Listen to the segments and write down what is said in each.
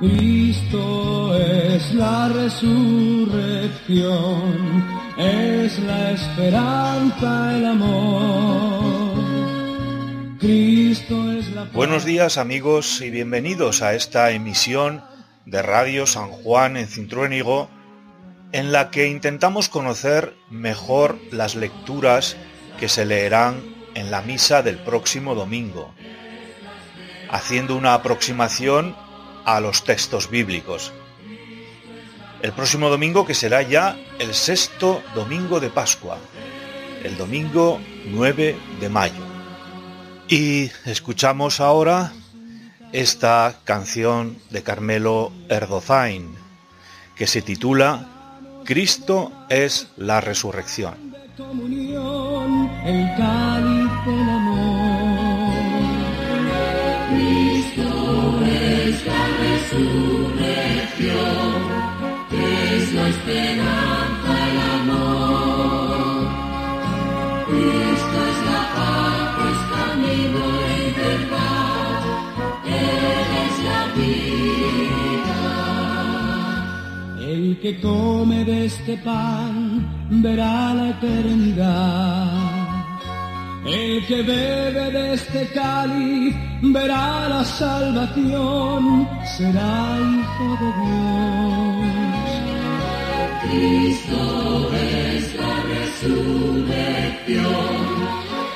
Cristo es la resurrección, es la esperanza, el amor. Cristo es la Buenos días amigos y bienvenidos a esta emisión de Radio San Juan en Cintruénigo en la que intentamos conocer mejor las lecturas que se leerán en la misa del próximo domingo, haciendo una aproximación a los textos bíblicos. El próximo domingo que será ya el sexto domingo de Pascua, el domingo 9 de mayo. Y escuchamos ahora esta canción de Carmelo Erdozain, que se titula Cristo es la resurrección. Resurrección, es la esperanza, el amor. Cristo es la paz, es camino y verdad, Él es la vida. El que come de este pan verá la eternidad. El que bebe de este cáliz verá la salvación, será hijo de Dios. Cristo es la resurrección,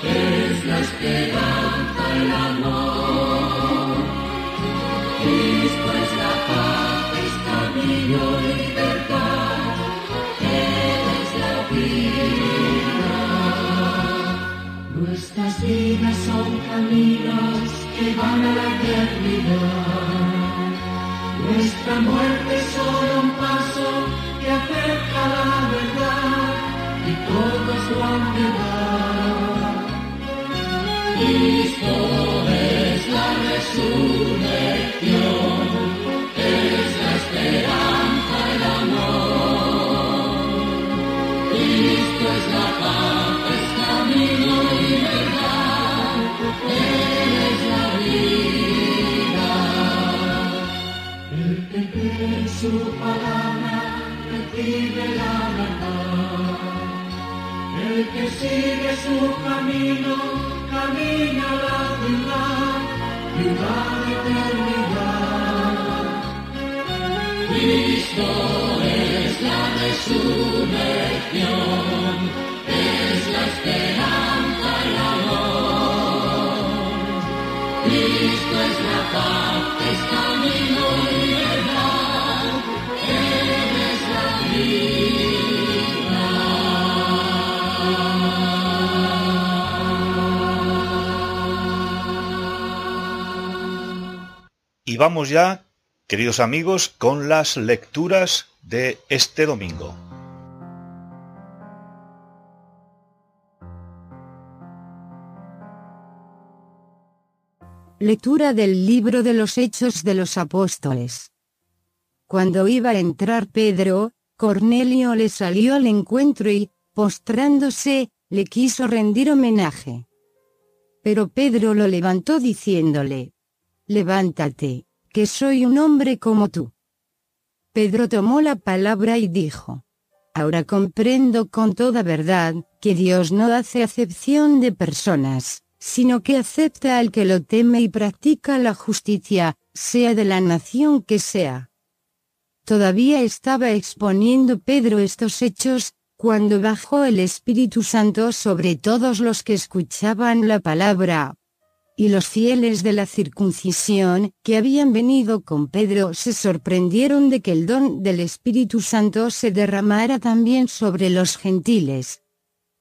es la esperanza, el amor. Cristo es la paz, es camino vidas son caminos que van a la eternidad. Nuestra muerte es solo su palabra recibe la verdad. El que sigue su camino camina a la ciudad, ciudad de eternidad. Cristo es la resurrección, es la esperanza, el amor. Cristo es la paz, es camino Y vamos ya, queridos amigos, con las lecturas de este domingo. Lectura del libro de los Hechos de los Apóstoles. Cuando iba a entrar Pedro, Cornelio le salió al encuentro y, postrándose, le quiso rendir homenaje. Pero Pedro lo levantó diciéndole, Levántate, que soy un hombre como tú. Pedro tomó la palabra y dijo, Ahora comprendo con toda verdad, que Dios no hace acepción de personas, sino que acepta al que lo teme y practica la justicia, sea de la nación que sea. Todavía estaba exponiendo Pedro estos hechos, cuando bajó el Espíritu Santo sobre todos los que escuchaban la palabra. Y los fieles de la circuncisión, que habían venido con Pedro, se sorprendieron de que el don del Espíritu Santo se derramara también sobre los gentiles.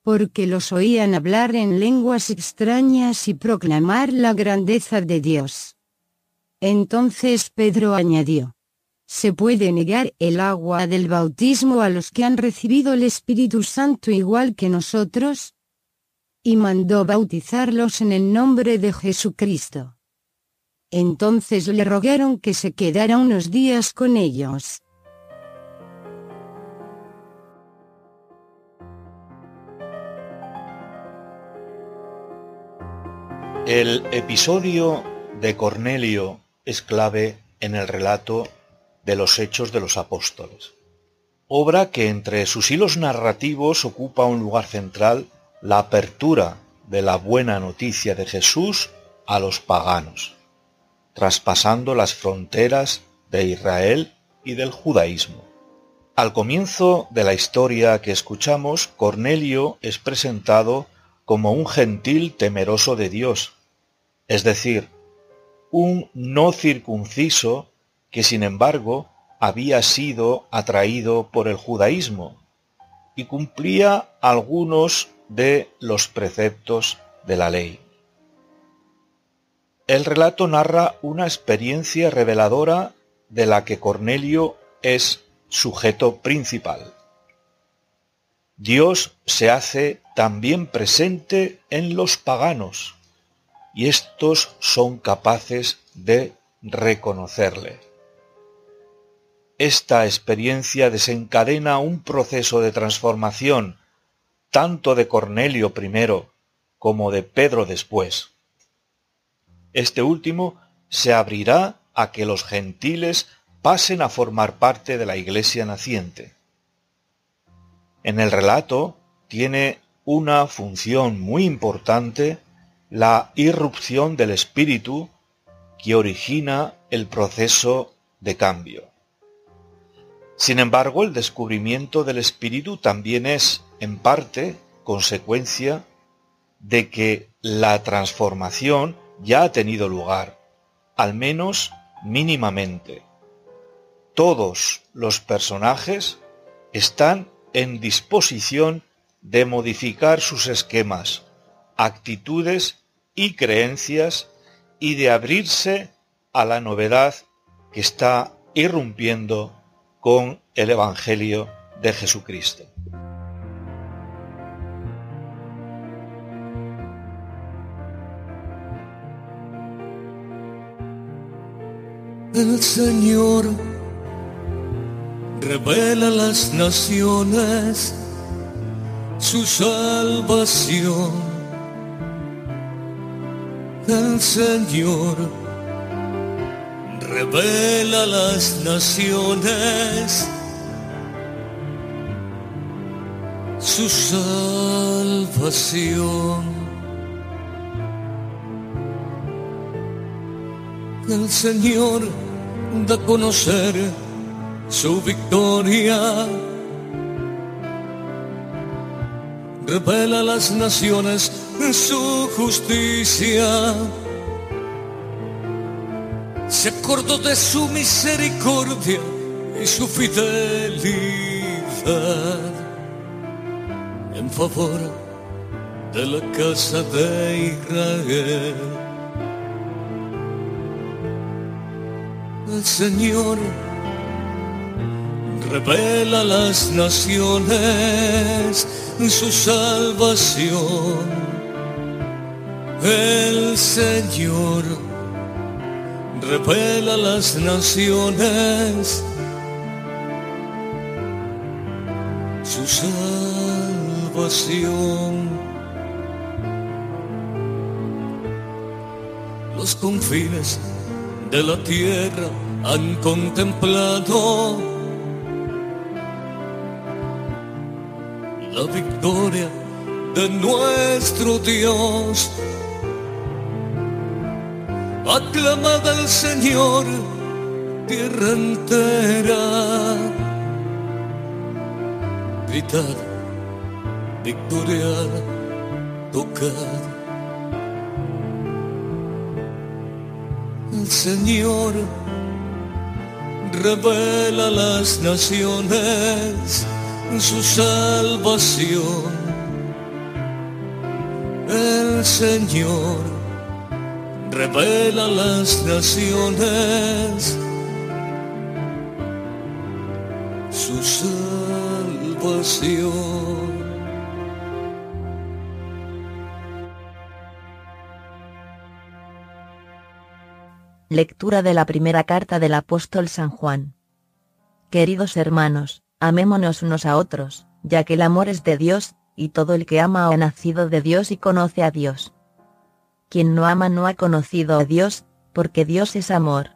Porque los oían hablar en lenguas extrañas y proclamar la grandeza de Dios. Entonces Pedro añadió, ¿Se puede negar el agua del bautismo a los que han recibido el Espíritu Santo igual que nosotros? Y mandó bautizarlos en el nombre de Jesucristo. Entonces le rogaron que se quedara unos días con ellos. El episodio de Cornelio es clave en el relato de los Hechos de los Apóstoles. Obra que entre sus hilos narrativos ocupa un lugar central la apertura de la buena noticia de Jesús a los paganos, traspasando las fronteras de Israel y del judaísmo. Al comienzo de la historia que escuchamos, Cornelio es presentado como un gentil temeroso de Dios, es decir, un no circunciso que sin embargo había sido atraído por el judaísmo y cumplía algunos de los preceptos de la ley. El relato narra una experiencia reveladora de la que Cornelio es sujeto principal. Dios se hace también presente en los paganos, y éstos son capaces de reconocerle. Esta experiencia desencadena un proceso de transformación tanto de Cornelio primero como de Pedro después. Este último se abrirá a que los gentiles pasen a formar parte de la iglesia naciente. En el relato tiene una función muy importante la irrupción del espíritu que origina el proceso de cambio. Sin embargo, el descubrimiento del espíritu también es, en parte, consecuencia de que la transformación ya ha tenido lugar, al menos mínimamente. Todos los personajes están en disposición de modificar sus esquemas, actitudes y creencias y de abrirse a la novedad que está irrumpiendo con el Evangelio de Jesucristo. El Señor revela las naciones su salvación. El Señor revela las naciones su salvación. El Señor da conocer su victoria. Revela a las naciones su justicia. Se acordó de su misericordia y su fidelidad en favor de la casa de Israel. Señor revela las naciones su salvación. El Señor revela las naciones su salvación. Los confines de la tierra han contemplado la victoria de nuestro Dios. Aclamad al Señor, tierra entera. Gritad, victoria, tocad. Señor revela a las naciones su salvación. El Señor revela a las naciones su salvación. Lectura de la primera carta del apóstol San Juan. Queridos hermanos, amémonos unos a otros, ya que el amor es de Dios, y todo el que ama ha nacido de Dios y conoce a Dios. Quien no ama no ha conocido a Dios, porque Dios es amor.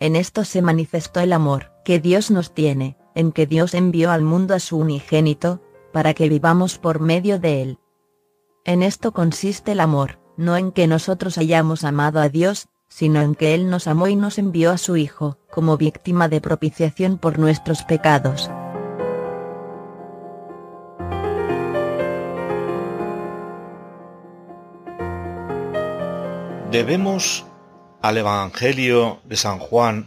En esto se manifestó el amor que Dios nos tiene, en que Dios envió al mundo a su unigénito, para que vivamos por medio de él. En esto consiste el amor, no en que nosotros hayamos amado a Dios, sino en que Él nos amó y nos envió a su Hijo, como víctima de propiciación por nuestros pecados. Debemos al Evangelio de San Juan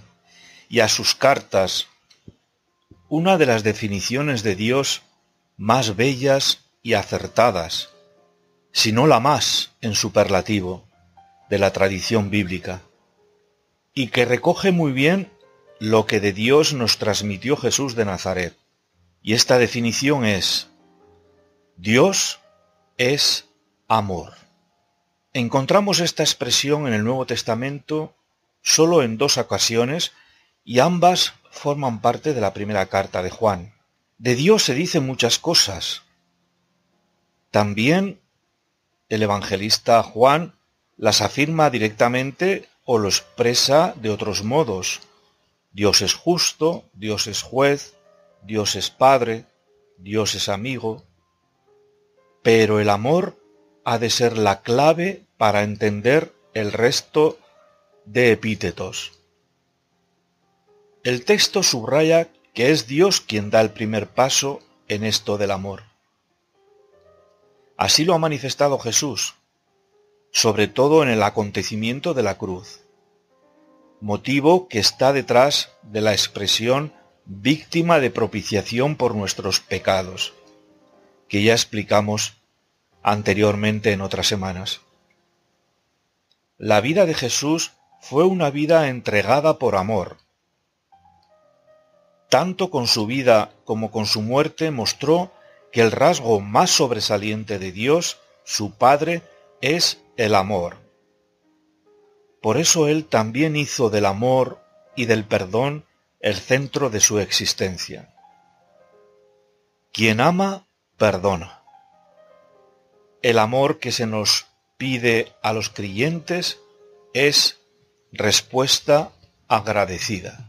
y a sus cartas una de las definiciones de Dios más bellas y acertadas, si no la más en superlativo, de la tradición bíblica, y que recoge muy bien lo que de Dios nos transmitió Jesús de Nazaret. Y esta definición es, Dios es amor. Encontramos esta expresión en el Nuevo Testamento solo en dos ocasiones y ambas forman parte de la primera carta de Juan. De Dios se dicen muchas cosas. También el evangelista Juan las afirma directamente o lo expresa de otros modos. Dios es justo, Dios es juez, Dios es padre, Dios es amigo. Pero el amor ha de ser la clave para entender el resto de epítetos. El texto subraya que es Dios quien da el primer paso en esto del amor. Así lo ha manifestado Jesús, sobre todo en el acontecimiento de la cruz, motivo que está detrás de la expresión víctima de propiciación por nuestros pecados, que ya explicamos anteriormente en otras semanas. La vida de Jesús fue una vida entregada por amor. Tanto con su vida como con su muerte mostró que el rasgo más sobresaliente de Dios, su Padre, es el amor. Por eso Él también hizo del amor y del perdón el centro de su existencia. Quien ama, perdona. El amor que se nos pide a los creyentes es respuesta agradecida.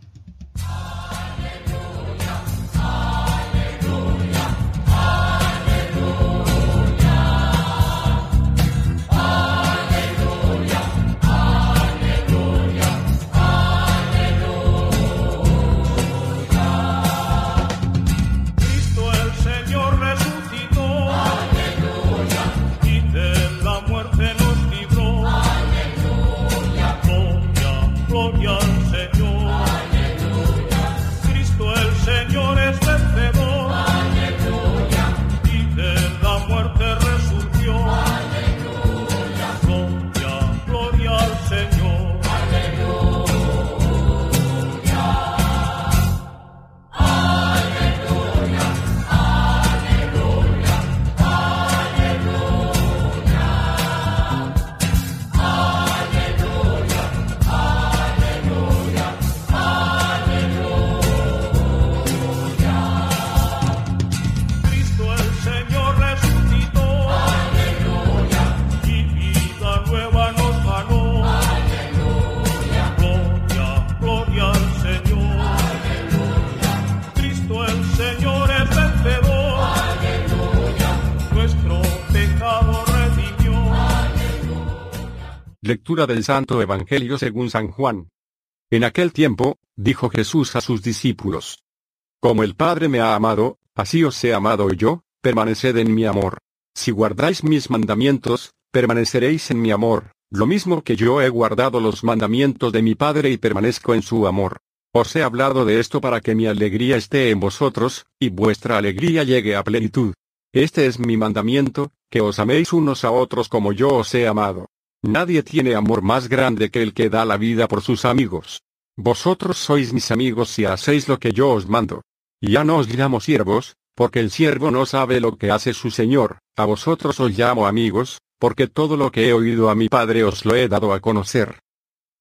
Del Santo Evangelio según San Juan. En aquel tiempo, dijo Jesús a sus discípulos. Como el Padre me ha amado, así os he amado yo, permaneced en mi amor. Si guardáis mis mandamientos, permaneceréis en mi amor, lo mismo que yo he guardado los mandamientos de mi Padre y permanezco en su amor. Os he hablado de esto para que mi alegría esté en vosotros, y vuestra alegría llegue a plenitud. Este es mi mandamiento, que os améis unos a otros como yo os he amado. Nadie tiene amor más grande que el que da la vida por sus amigos. Vosotros sois mis amigos si hacéis lo que yo os mando. Ya no os llamo siervos, porque el siervo no sabe lo que hace su señor, a vosotros os llamo amigos, porque todo lo que he oído a mi Padre os lo he dado a conocer.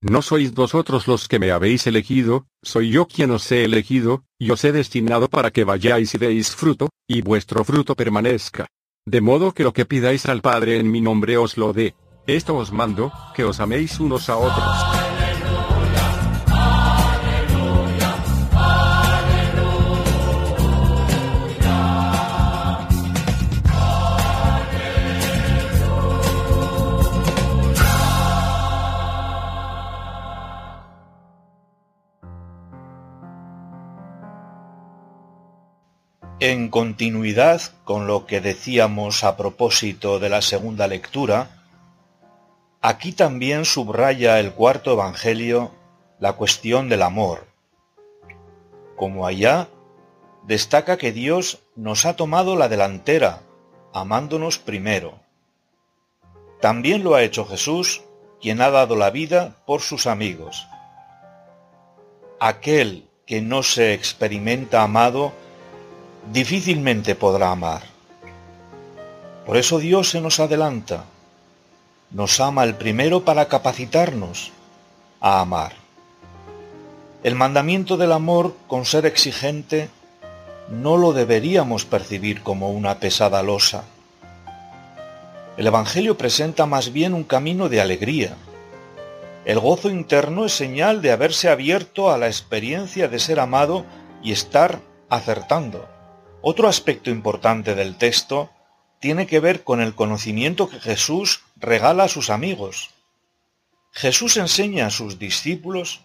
No sois vosotros los que me habéis elegido, soy yo quien os he elegido, y os he destinado para que vayáis y deis fruto, y vuestro fruto permanezca. De modo que lo que pidáis al Padre en mi nombre os lo dé. Esto os mando, que os améis unos a otros. En continuidad con lo que decíamos a propósito de la segunda lectura, aquí también subraya el cuarto Evangelio la cuestión del amor. Como allá, destaca que Dios nos ha tomado la delantera, amándonos primero. También lo ha hecho Jesús, quien ha dado la vida por sus amigos. Aquel que no se experimenta amado, difícilmente podrá amar. Por eso Dios se nos adelanta, nos ama el primero para capacitarnos a amar. El mandamiento del amor, con ser exigente, no lo deberíamos percibir como una pesada losa. El Evangelio presenta más bien un camino de alegría. El gozo interno es señal de haberse abierto a la experiencia de ser amado y estar acertando. Otro aspecto importante del texto tiene que ver con el conocimiento que Jesús regala a sus amigos. Jesús enseña a sus discípulos,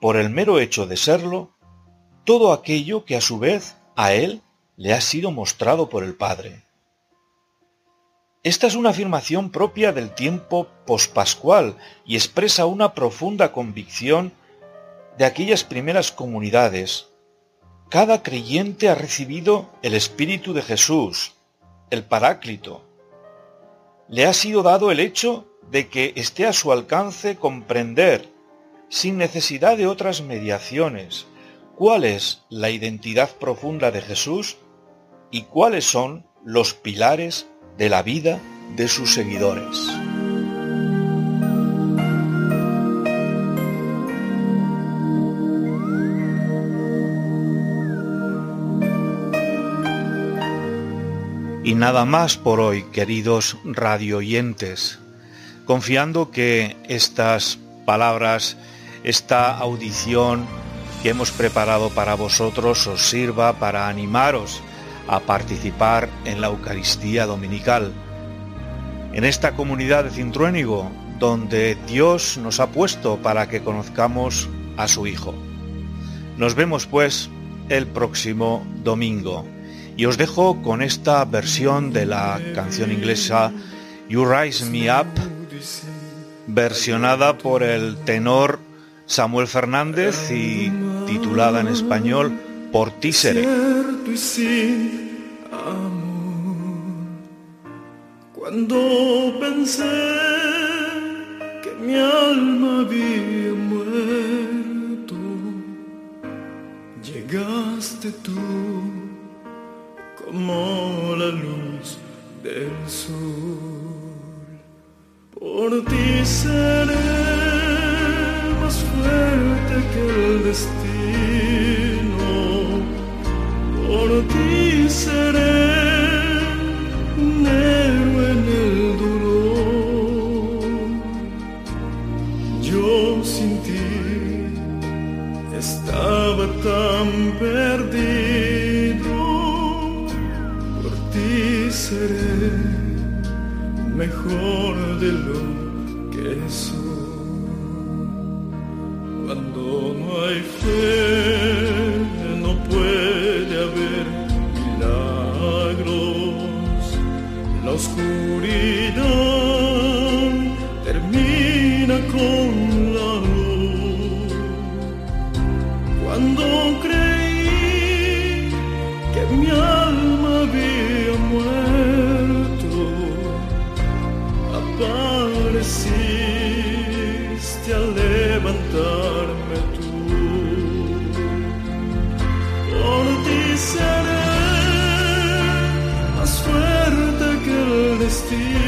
por el mero hecho de serlo, todo aquello que a su vez a él le ha sido mostrado por el Padre. Esta es una afirmación propia del tiempo pospascual y expresa una profunda convicción de aquellas primeras comunidades cada creyente ha recibido el Espíritu de Jesús, el Paráclito. Le ha sido dado el hecho de que esté a su alcance comprender, sin necesidad de otras mediaciones, cuál es la identidad profunda de Jesús y cuáles son los pilares de la vida de sus seguidores. Nada más por hoy, queridos radioyentes, confiando que estas palabras, esta audición que hemos preparado para vosotros os sirva para animaros a participar en la Eucaristía Dominical. En esta comunidad de Cintruénigo, donde Dios nos ha puesto para que conozcamos a su Hijo. Nos vemos pues el próximo domingo. Y os dejo con esta versión de la canción inglesa You Rise Me Up, versionada por el tenor Samuel Fernández y titulada en español Por ti seré. Cuando pensé que mi alma había muerto, llegaste tú como la luz del sol. Por ti seré más fuerte que el destino. Por ti seré mejor de lo que soy. Cuando no hay fe, no puede haber milagros. La oscuridad el